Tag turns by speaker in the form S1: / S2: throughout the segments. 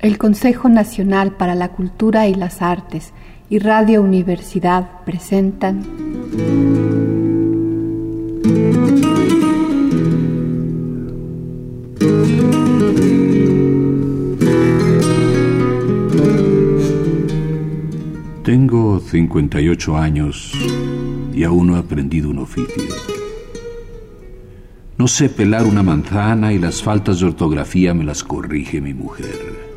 S1: El Consejo Nacional para la Cultura y las Artes y Radio Universidad presentan
S2: Tengo 58 años y aún no he aprendido un oficio. No sé pelar una manzana y las faltas de ortografía me las corrige mi mujer.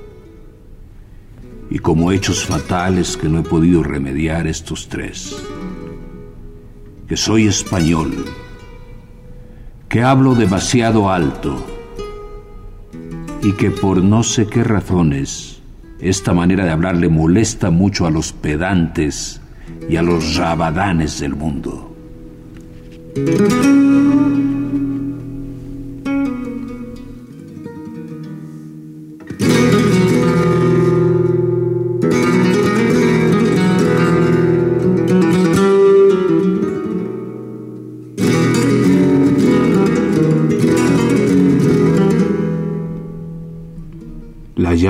S2: Y como hechos fatales que no he podido remediar estos tres. Que soy español, que hablo demasiado alto y que por no sé qué razones esta manera de hablar le molesta mucho a los pedantes y a los rabadanes del mundo.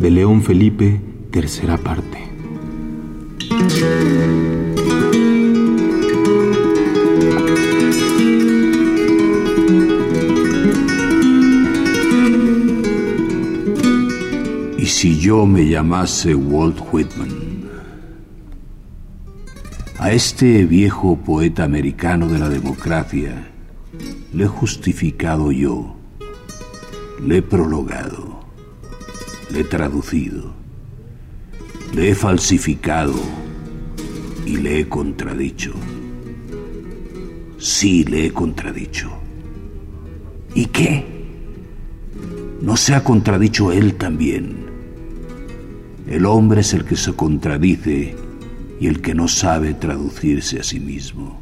S3: De León Felipe, tercera parte.
S2: ¿Y si yo me llamase Walt Whitman? A este viejo poeta americano de la democracia le he justificado yo, le he prologado, le he traducido, le he falsificado y le he contradicho. Sí, le he contradicho. ¿Y qué? ¿No se ha contradicho él también? El hombre es el que se contradice y el que no sabe traducirse a sí mismo.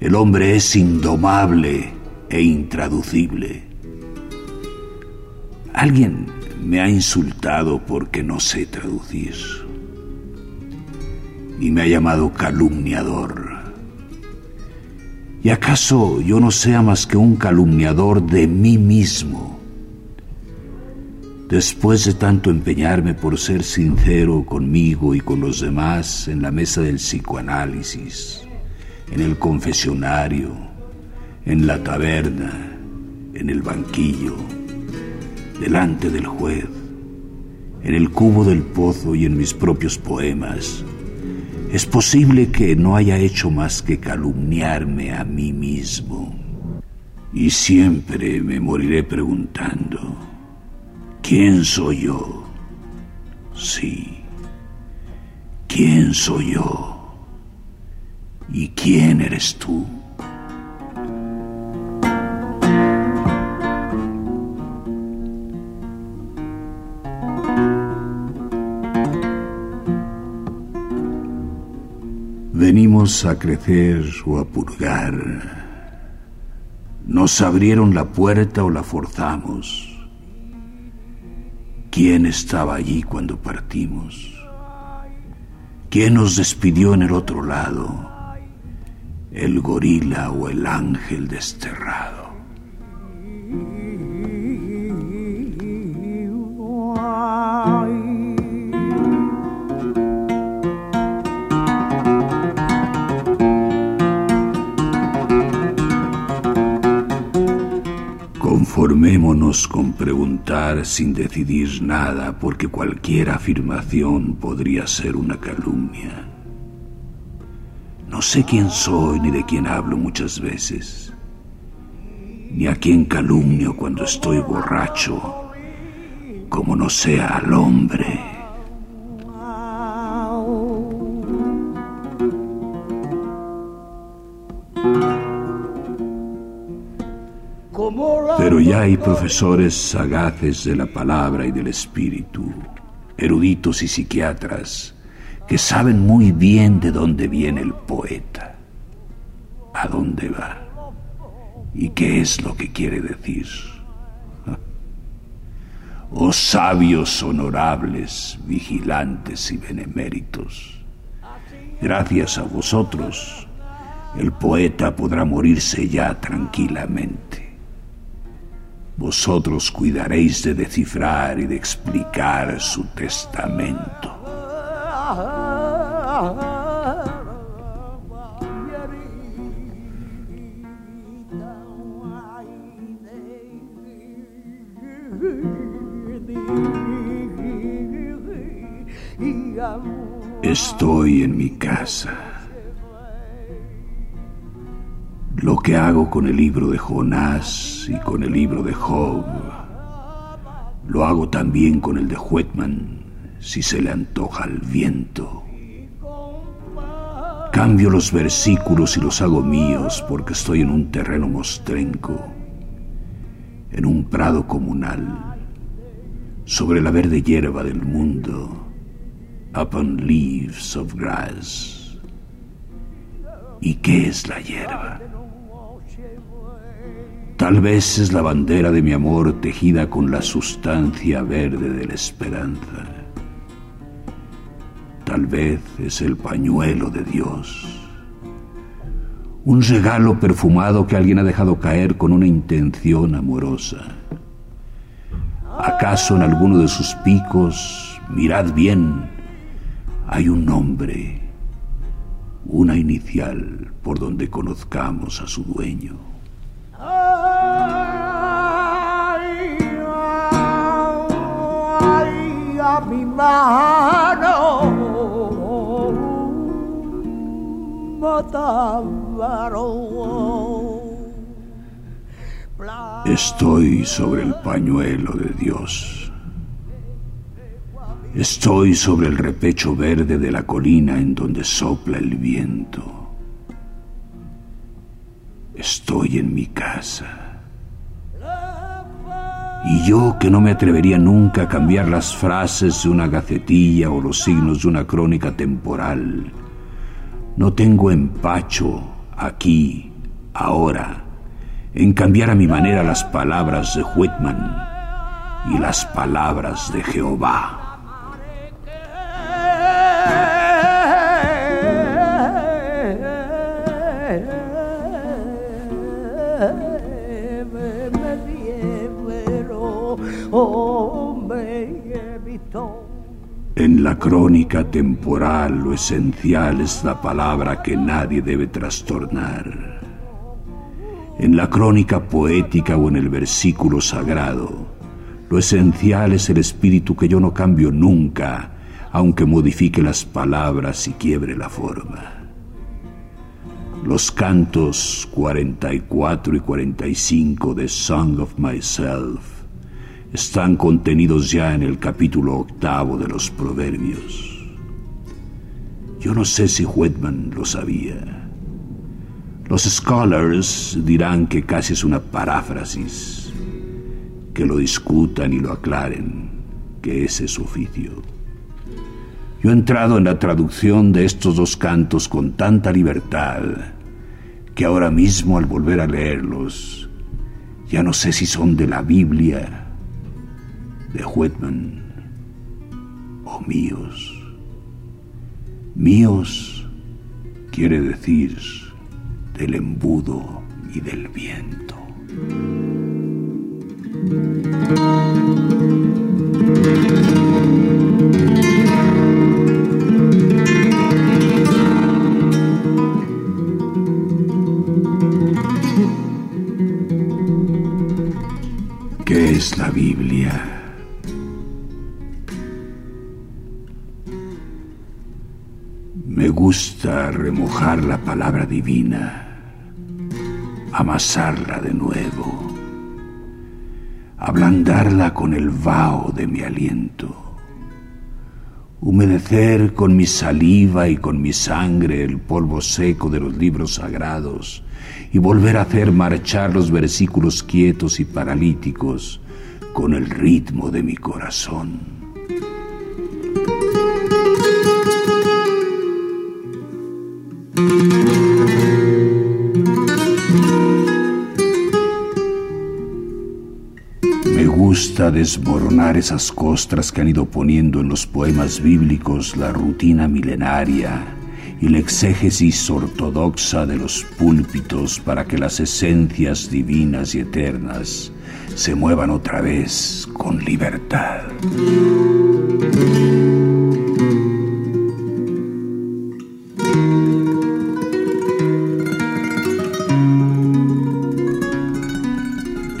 S2: El hombre es indomable e intraducible. Alguien me ha insultado porque no sé traducir y me ha llamado calumniador. ¿Y acaso yo no sea más que un calumniador de mí mismo? Después de tanto empeñarme por ser sincero conmigo y con los demás en la mesa del psicoanálisis, en el confesionario, en la taberna, en el banquillo, delante del juez, en el cubo del pozo y en mis propios poemas, es posible que no haya hecho más que calumniarme a mí mismo. Y siempre me moriré preguntando, ¿quién soy yo? Sí, ¿quién soy yo? ¿Y quién eres tú? A crecer o a purgar. Nos abrieron la puerta o la forzamos. ¿Quién estaba allí cuando partimos? ¿Quién nos despidió en el otro lado? ¿El gorila o el ángel desterrado? Conformémonos con preguntar sin decidir nada, porque cualquier afirmación podría ser una calumnia. No sé quién soy ni de quién hablo muchas veces, ni a quién calumnio cuando estoy borracho, como no sea al hombre. Hay profesores sagaces de la palabra y del espíritu, eruditos y psiquiatras, que saben muy bien de dónde viene el poeta, a dónde va y qué es lo que quiere decir. Oh sabios honorables, vigilantes y beneméritos, gracias a vosotros, el poeta podrá morirse ya tranquilamente. Vosotros cuidaréis de descifrar y de explicar su testamento. Estoy en mi casa. Lo que hago con el libro de Jonás y con el libro de Job, lo hago también con el de Huetman, si se le antoja al viento. Cambio los versículos y los hago míos porque estoy en un terreno mostrenco, en un prado comunal, sobre la verde hierba del mundo upon leaves of grass. ¿Y qué es la hierba? Tal vez es la bandera de mi amor tejida con la sustancia verde de la esperanza. Tal vez es el pañuelo de Dios. Un regalo perfumado que alguien ha dejado caer con una intención amorosa. ¿Acaso en alguno de sus picos, mirad bien, hay un nombre, una inicial por donde conozcamos a su dueño. Estoy sobre el pañuelo de Dios. Estoy sobre el repecho verde de la colina en donde sopla el viento. Estoy en mi casa. Y yo que no me atrevería nunca a cambiar las frases de una gacetilla o los signos de una crónica temporal, no tengo empacho aquí, ahora, en cambiar a mi manera las palabras de Whitman y las palabras de Jehová. En la crónica temporal lo esencial es la palabra que nadie debe trastornar. En la crónica poética o en el versículo sagrado, lo esencial es el espíritu que yo no cambio nunca, aunque modifique las palabras y quiebre la forma. Los cantos 44 y 45 de Song of Myself están contenidos ya en el capítulo octavo de los Proverbios. Yo no sé si Whitman lo sabía. Los scholars dirán que casi es una paráfrasis, que lo discutan y lo aclaren, que ese es su oficio. Yo he entrado en la traducción de estos dos cantos con tanta libertad que ahora mismo al volver a leerlos, ya no sé si son de la Biblia de Whitman o míos. Míos quiere decir del embudo y del viento. ¿Qué es la Biblia? Gusta remojar la palabra divina, amasarla de nuevo, ablandarla con el vaho de mi aliento, humedecer con mi saliva y con mi sangre el polvo seco de los libros sagrados y volver a hacer marchar los versículos quietos y paralíticos con el ritmo de mi corazón. Gusta desmoronar esas costras que han ido poniendo en los poemas bíblicos la rutina milenaria y la exégesis ortodoxa de los púlpitos para que las esencias divinas y eternas se muevan otra vez con libertad.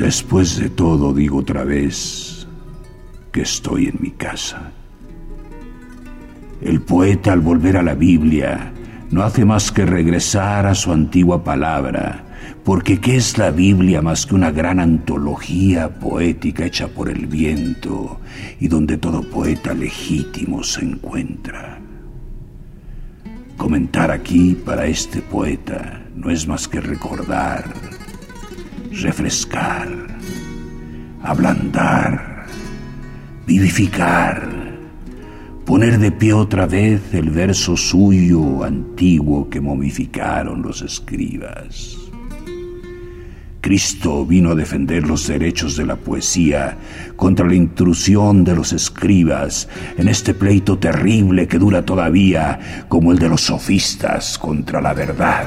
S2: Después de todo, digo otra vez que estoy en mi casa. El poeta al volver a la Biblia no hace más que regresar a su antigua palabra, porque ¿qué es la Biblia más que una gran antología poética hecha por el viento y donde todo poeta legítimo se encuentra? Comentar aquí para este poeta no es más que recordar refrescar, ablandar, vivificar, poner de pie otra vez el verso suyo antiguo que momificaron los escribas. Cristo vino a defender los derechos de la poesía contra la intrusión de los escribas en este pleito terrible que dura todavía como el de los sofistas contra la verdad.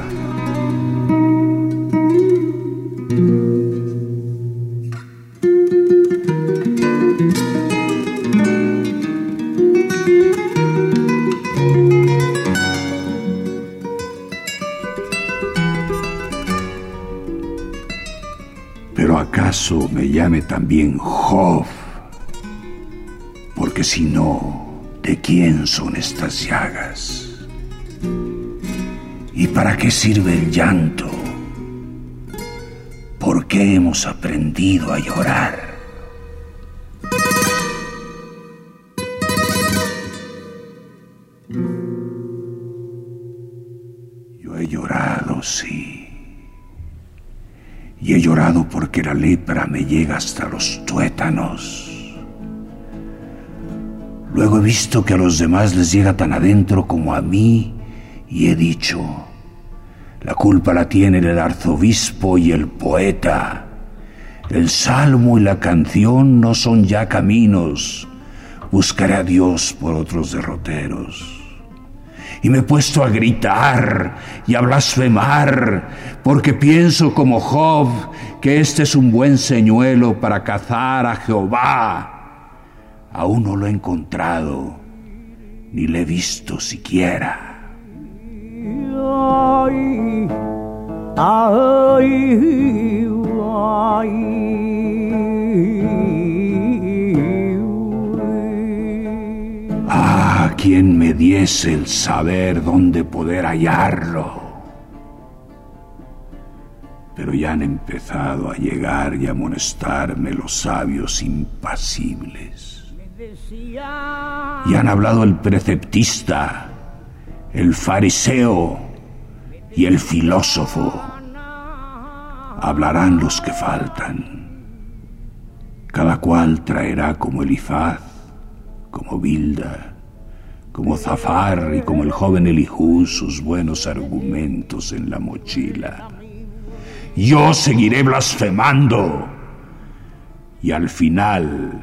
S2: Me llame también Job? Porque si no, ¿de quién son estas llagas? ¿Y para qué sirve el llanto? ¿Por qué hemos aprendido a llorar? Porque la lepra me llega hasta los tuétanos. Luego he visto que a los demás les llega tan adentro como a mí y he dicho, la culpa la tienen el arzobispo y el poeta. El salmo y la canción no son ya caminos. Buscaré a Dios por otros derroteros y me he puesto a gritar y a blasfemar, porque pienso como Job que este es un buen señuelo para cazar a Jehová. Aún no lo he encontrado, ni le he visto siquiera. quien me diese el saber dónde poder hallarlo. Pero ya han empezado a llegar y a amonestarme los sabios impasibles. Y han hablado el preceptista, el fariseo y el filósofo. Hablarán los que faltan. Cada cual traerá como Elifaz, como Bilda, como Zafar y como el joven Elijú sus buenos argumentos en la mochila. Yo seguiré blasfemando. Y al final,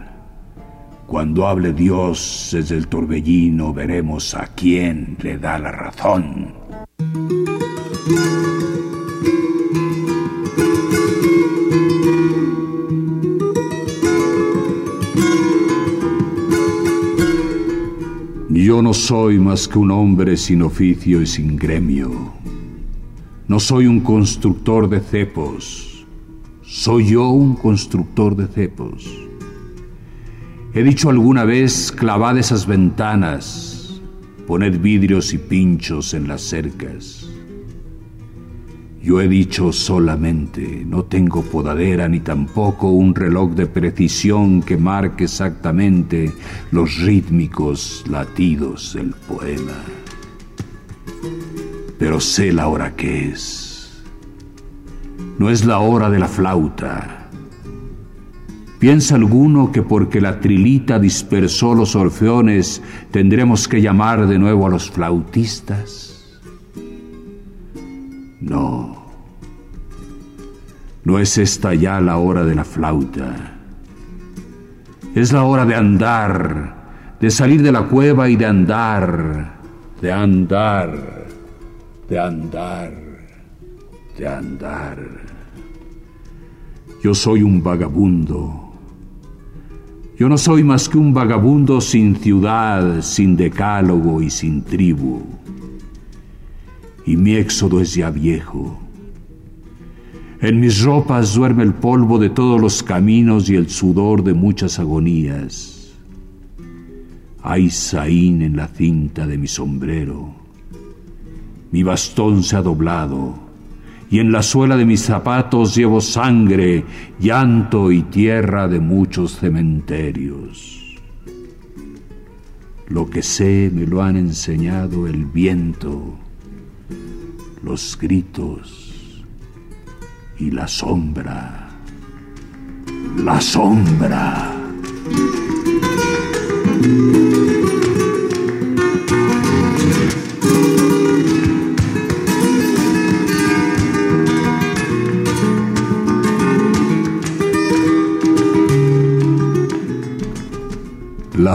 S2: cuando hable Dios desde el torbellino, veremos a quién le da la razón. Yo no soy más que un hombre sin oficio y sin gremio. No soy un constructor de cepos. Soy yo un constructor de cepos. He dicho alguna vez, clavad esas ventanas, poned vidrios y pinchos en las cercas. Yo he dicho solamente, no tengo podadera ni tampoco un reloj de precisión que marque exactamente los rítmicos latidos del poema. Pero sé la hora que es. No es la hora de la flauta. ¿Piensa alguno que porque la trilita dispersó los orfeones tendremos que llamar de nuevo a los flautistas? No, no es esta ya la hora de la flauta. Es la hora de andar, de salir de la cueva y de andar, de andar, de andar, de andar. Yo soy un vagabundo. Yo no soy más que un vagabundo sin ciudad, sin decálogo y sin tribu y mi éxodo es ya viejo. En mis ropas duerme el polvo de todos los caminos y el sudor de muchas agonías. Hay saín en la cinta de mi sombrero. Mi bastón se ha doblado y en la suela de mis zapatos llevo sangre, llanto y tierra de muchos cementerios. Lo que sé me lo han enseñado el viento los gritos y la sombra, la sombra.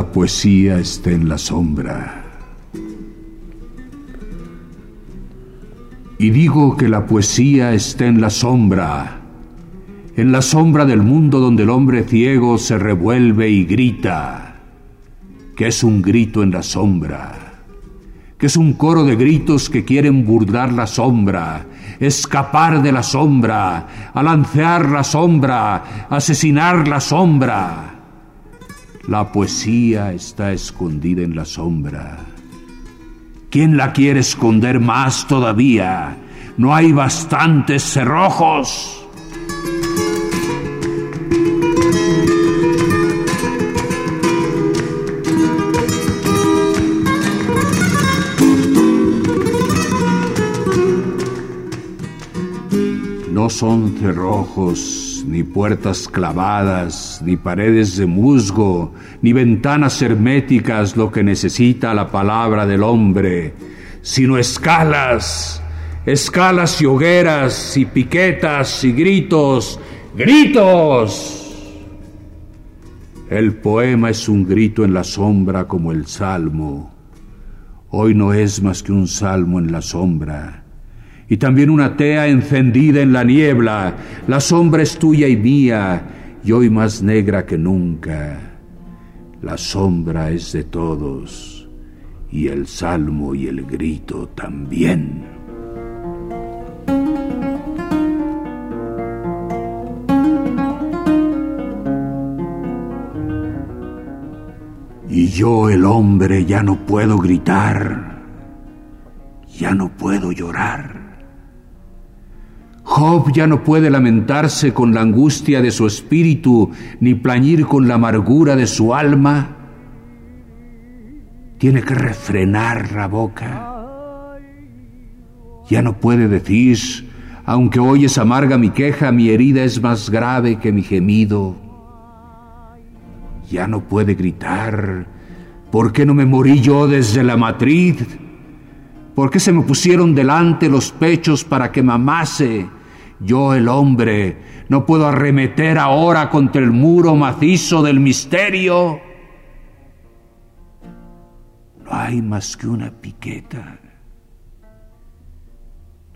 S2: La poesía está en la sombra Y digo que la poesía está en la sombra, en la sombra del mundo donde el hombre ciego se revuelve y grita, que es un grito en la sombra, que es un coro de gritos que quieren burlar la sombra, escapar de la sombra, alancear la sombra, asesinar la sombra. La poesía está escondida en la sombra ¿Quién la quiere esconder más todavía? No hay bastantes cerrojos. No son cerrojos ni puertas clavadas, ni paredes de musgo, ni ventanas herméticas lo que necesita la palabra del hombre, sino escalas, escalas y hogueras y piquetas y gritos, gritos. El poema es un grito en la sombra como el salmo. Hoy no es más que un salmo en la sombra y también una tea encendida en la niebla. La sombra es tuya y mía, y hoy más negra que nunca. La sombra es de todos, y el salmo y el grito también. Y yo, el hombre, ya no puedo gritar, ya no puedo llorar. Job ya no puede lamentarse con la angustia de su espíritu, ni plañir con la amargura de su alma. Tiene que refrenar la boca. Ya no puede decir, aunque hoy es amarga mi queja, mi herida es más grave que mi gemido. Ya no puede gritar, ¿por qué no me morí yo desde la matriz? ¿Por qué se me pusieron delante los pechos para que me amase? Yo el hombre no puedo arremeter ahora contra el muro macizo del misterio. No hay más que una piqueta.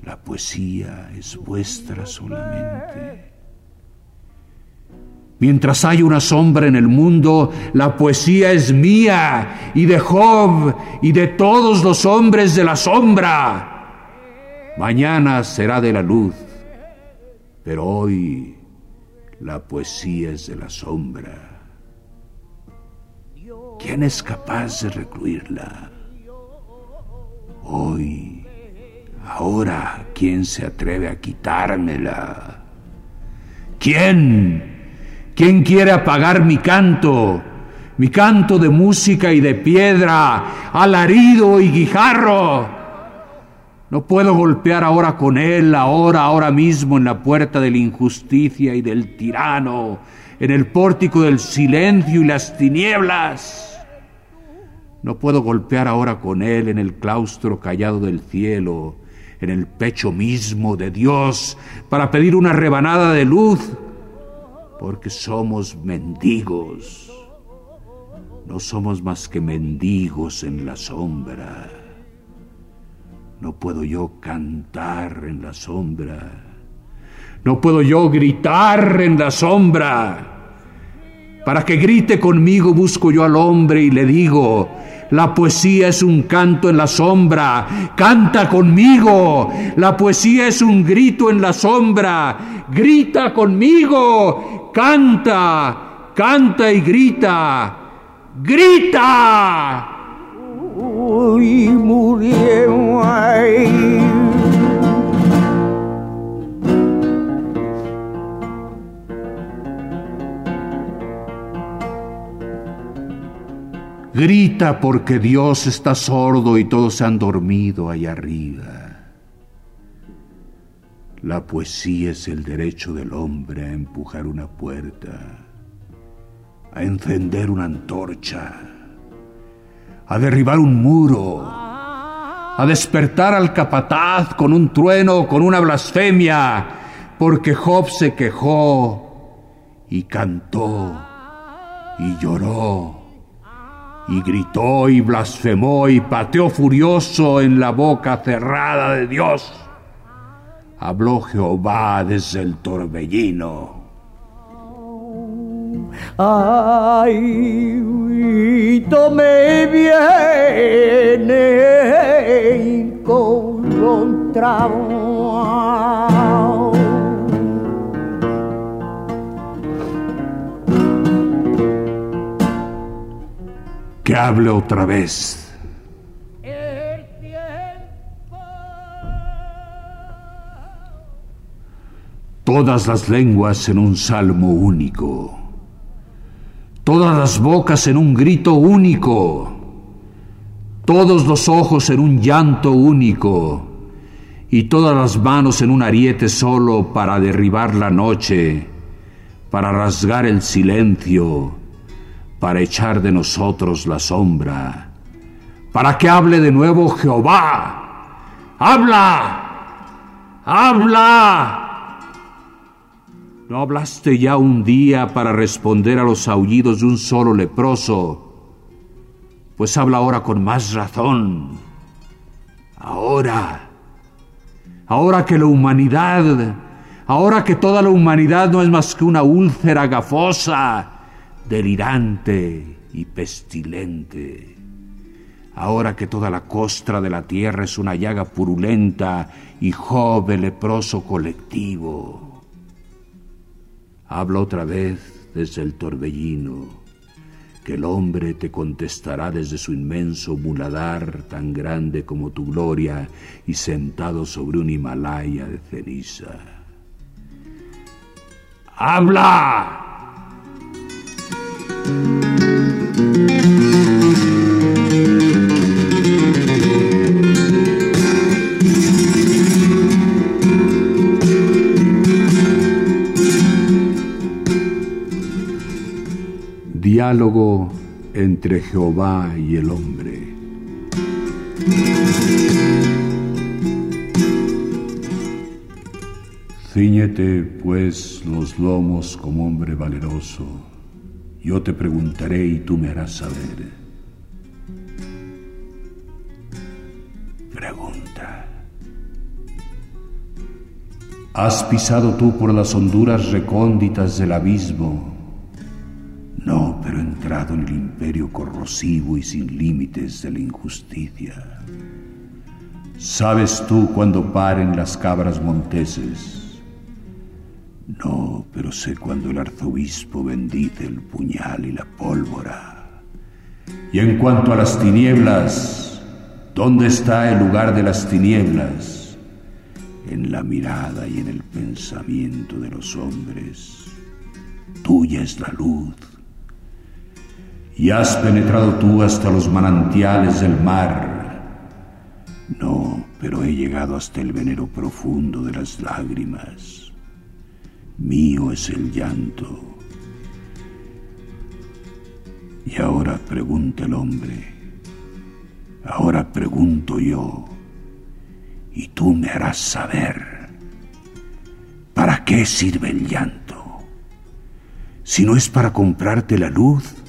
S2: La poesía es vuestra solamente. Mientras hay una sombra en el mundo, la poesía es mía y de Job y de todos los hombres de la sombra. Mañana será de la luz. Pero hoy la poesía es de la sombra. ¿Quién es capaz de recluirla? Hoy Ahora, ¿quién se atreve a quitármela? ¿Quién? ¿Quién quiere apagar mi canto? Mi canto de música y de piedra, alarido y guijarro. No puedo golpear ahora con él, ahora, ahora mismo, en la puerta de la injusticia y del tirano, en el pórtico del silencio y las tinieblas. No puedo golpear ahora con él en el claustro callado del cielo, en el pecho mismo de Dios, para pedir una rebanada de luz, porque somos mendigos. No somos más que mendigos en la sombra. No puedo yo cantar en la sombra. No puedo yo gritar en la sombra. Para que grite conmigo busco yo al hombre y le digo, la poesía es un canto en la sombra, canta conmigo. La poesía es un grito en la sombra, grita conmigo, canta, canta y grita, grita. Uy, murió Grita porque Dios está sordo y todos se han dormido allá arriba. La poesía es el derecho del hombre a empujar una puerta, a encender una antorcha, a derribar un muro, a despertar al capataz con un trueno, con una blasfemia, porque Job se quejó y cantó y lloró y gritó y blasfemó y pateó furioso en la boca cerrada de Dios. Habló Jehová desde el torbellino. Ay, me viene encontrado. que hable otra vez. Todas las lenguas en un salmo único. Todas las bocas en un grito único. Todos los ojos en un llanto único. Y todas las manos en un ariete solo para derribar la noche, para rasgar el silencio para echar de nosotros la sombra, para que hable de nuevo Jehová. ¡Habla! ¡Habla! ¿No hablaste ya un día para responder a los aullidos de un solo leproso? Pues habla ahora con más razón. Ahora, ahora que la humanidad, ahora que toda la humanidad no es más que una úlcera gafosa, delirante y pestilente. Ahora que toda la costra de la tierra es una llaga purulenta y jove leproso colectivo. Habla otra vez desde el torbellino, que el hombre te contestará desde su inmenso muladar tan grande como tu gloria y sentado sobre un Himalaya de ceniza. ¡Habla! Diálogo entre Jehová y el hombre. Cíñete, pues, los lomos como hombre valeroso yo te preguntaré y tú me harás saber. Pregunta. ¿Has pisado tú por las honduras recónditas del abismo? Corrosivo y sin límites de la injusticia. ¿Sabes tú cuándo paren las cabras monteses? No, pero sé cuando el arzobispo bendice el puñal y la pólvora. Y en cuanto a las tinieblas, ¿dónde está el lugar de las tinieblas? en la mirada y en el pensamiento de los hombres. Tuya es la luz. Y has penetrado tú hasta los manantiales del mar. No, pero he llegado hasta el venero profundo de las lágrimas. Mío es el llanto. Y ahora pregunta el hombre, ahora pregunto yo, y tú me harás saber, ¿para qué sirve el llanto? Si no es para comprarte la luz,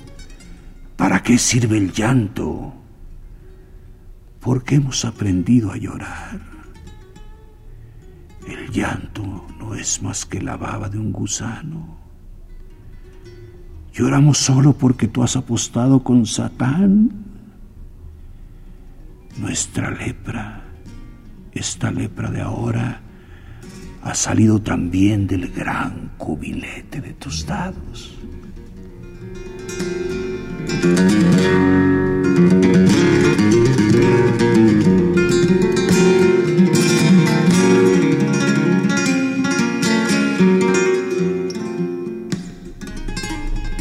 S2: ¿para qué sirve el llanto? Porque hemos aprendido a llorar. El llanto no es más que la baba de un gusano. Lloramos solo porque tú has apostado con Satán. Nuestra lepra, esta lepra de ahora, ha salido también del gran cubilete de tus dados.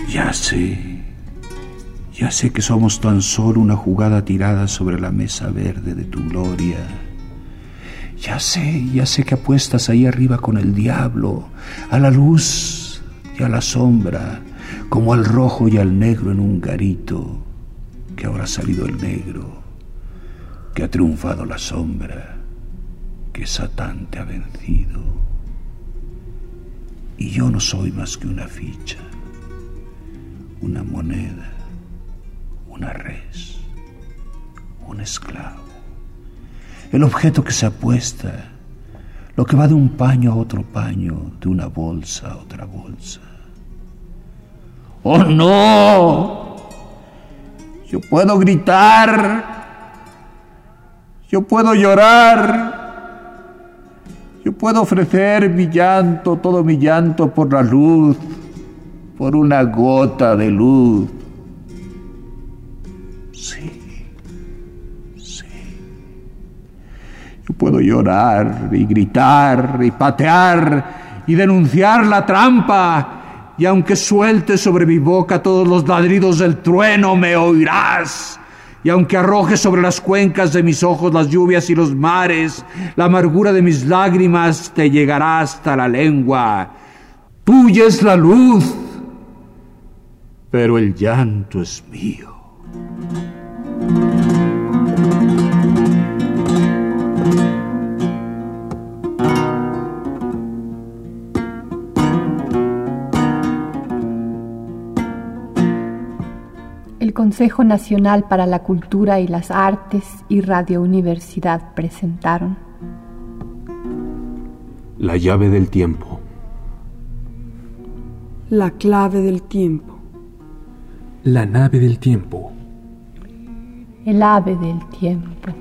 S2: Ya sé, ya sé que somos tan solo una jugada tirada sobre la mesa verde de tu gloria. Ya sé, ya sé que apuestas ahí arriba con el diablo, a la luz y a la sombra, como al rojo y al negro en un garito, que ahora ha salido el negro, que ha triunfado la sombra, que Satán te ha vencido. Y yo no soy más que una ficha una moneda, una res, un esclavo. El objeto que se apuesta, lo que va de un paño a otro paño, de una bolsa a otra bolsa. ¡Oh no! Yo puedo gritar, yo puedo llorar, yo puedo ofrecer mi llanto, todo mi llanto por la luz por una gota de luz. Sí, sí. Yo puedo llorar y gritar y patear y denunciar la trampa. Y aunque suelte sobre mi boca todos los ladridos del trueno, me oirás. Y aunque arroje sobre las cuencas de mis ojos las lluvias y los mares, la amargura de mis lágrimas te llegará hasta la lengua. Tuya es la luz pero el llanto es mío.
S1: El Consejo Nacional para la Cultura y las Artes y Radio Universidad presentaron
S3: La llave del tiempo.
S4: La clave del tiempo.
S5: La nave del tiempo.
S1: El ave del tiempo.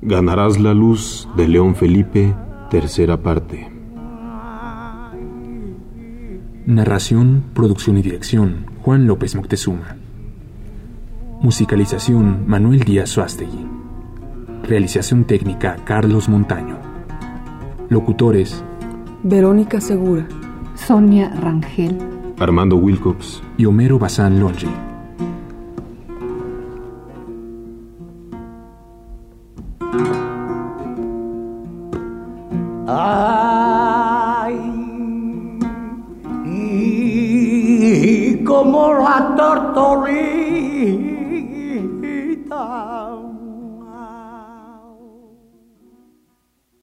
S3: Ganarás la luz de León Felipe, tercera parte.
S5: Narración, producción y dirección, Juan López Moctezuma. Musicalización, Manuel Díaz Suástegui. Realización técnica, Carlos Montaño. Locutores,
S4: Verónica Segura.
S1: Sonia Rangel.
S3: Armando Wilcox
S5: y Homero Bazán Longe.